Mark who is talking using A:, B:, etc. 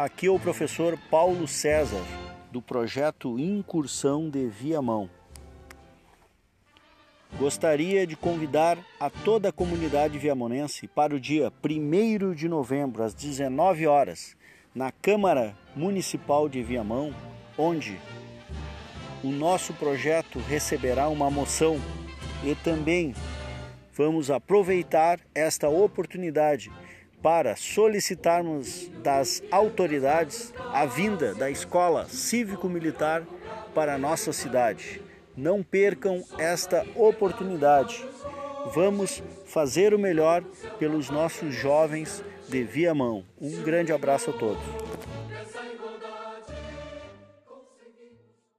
A: Aqui é o professor Paulo César, do projeto Incursão de Viamão. Gostaria de convidar a toda a comunidade viamonense para o dia 1 de novembro, às 19 horas, na Câmara Municipal de Viamão, onde o nosso projeto receberá uma moção e também vamos aproveitar esta oportunidade para solicitarmos das autoridades a vinda da escola cívico-militar para a nossa cidade. Não percam esta oportunidade. Vamos fazer o melhor pelos nossos jovens de Viamão. Um grande abraço a todos.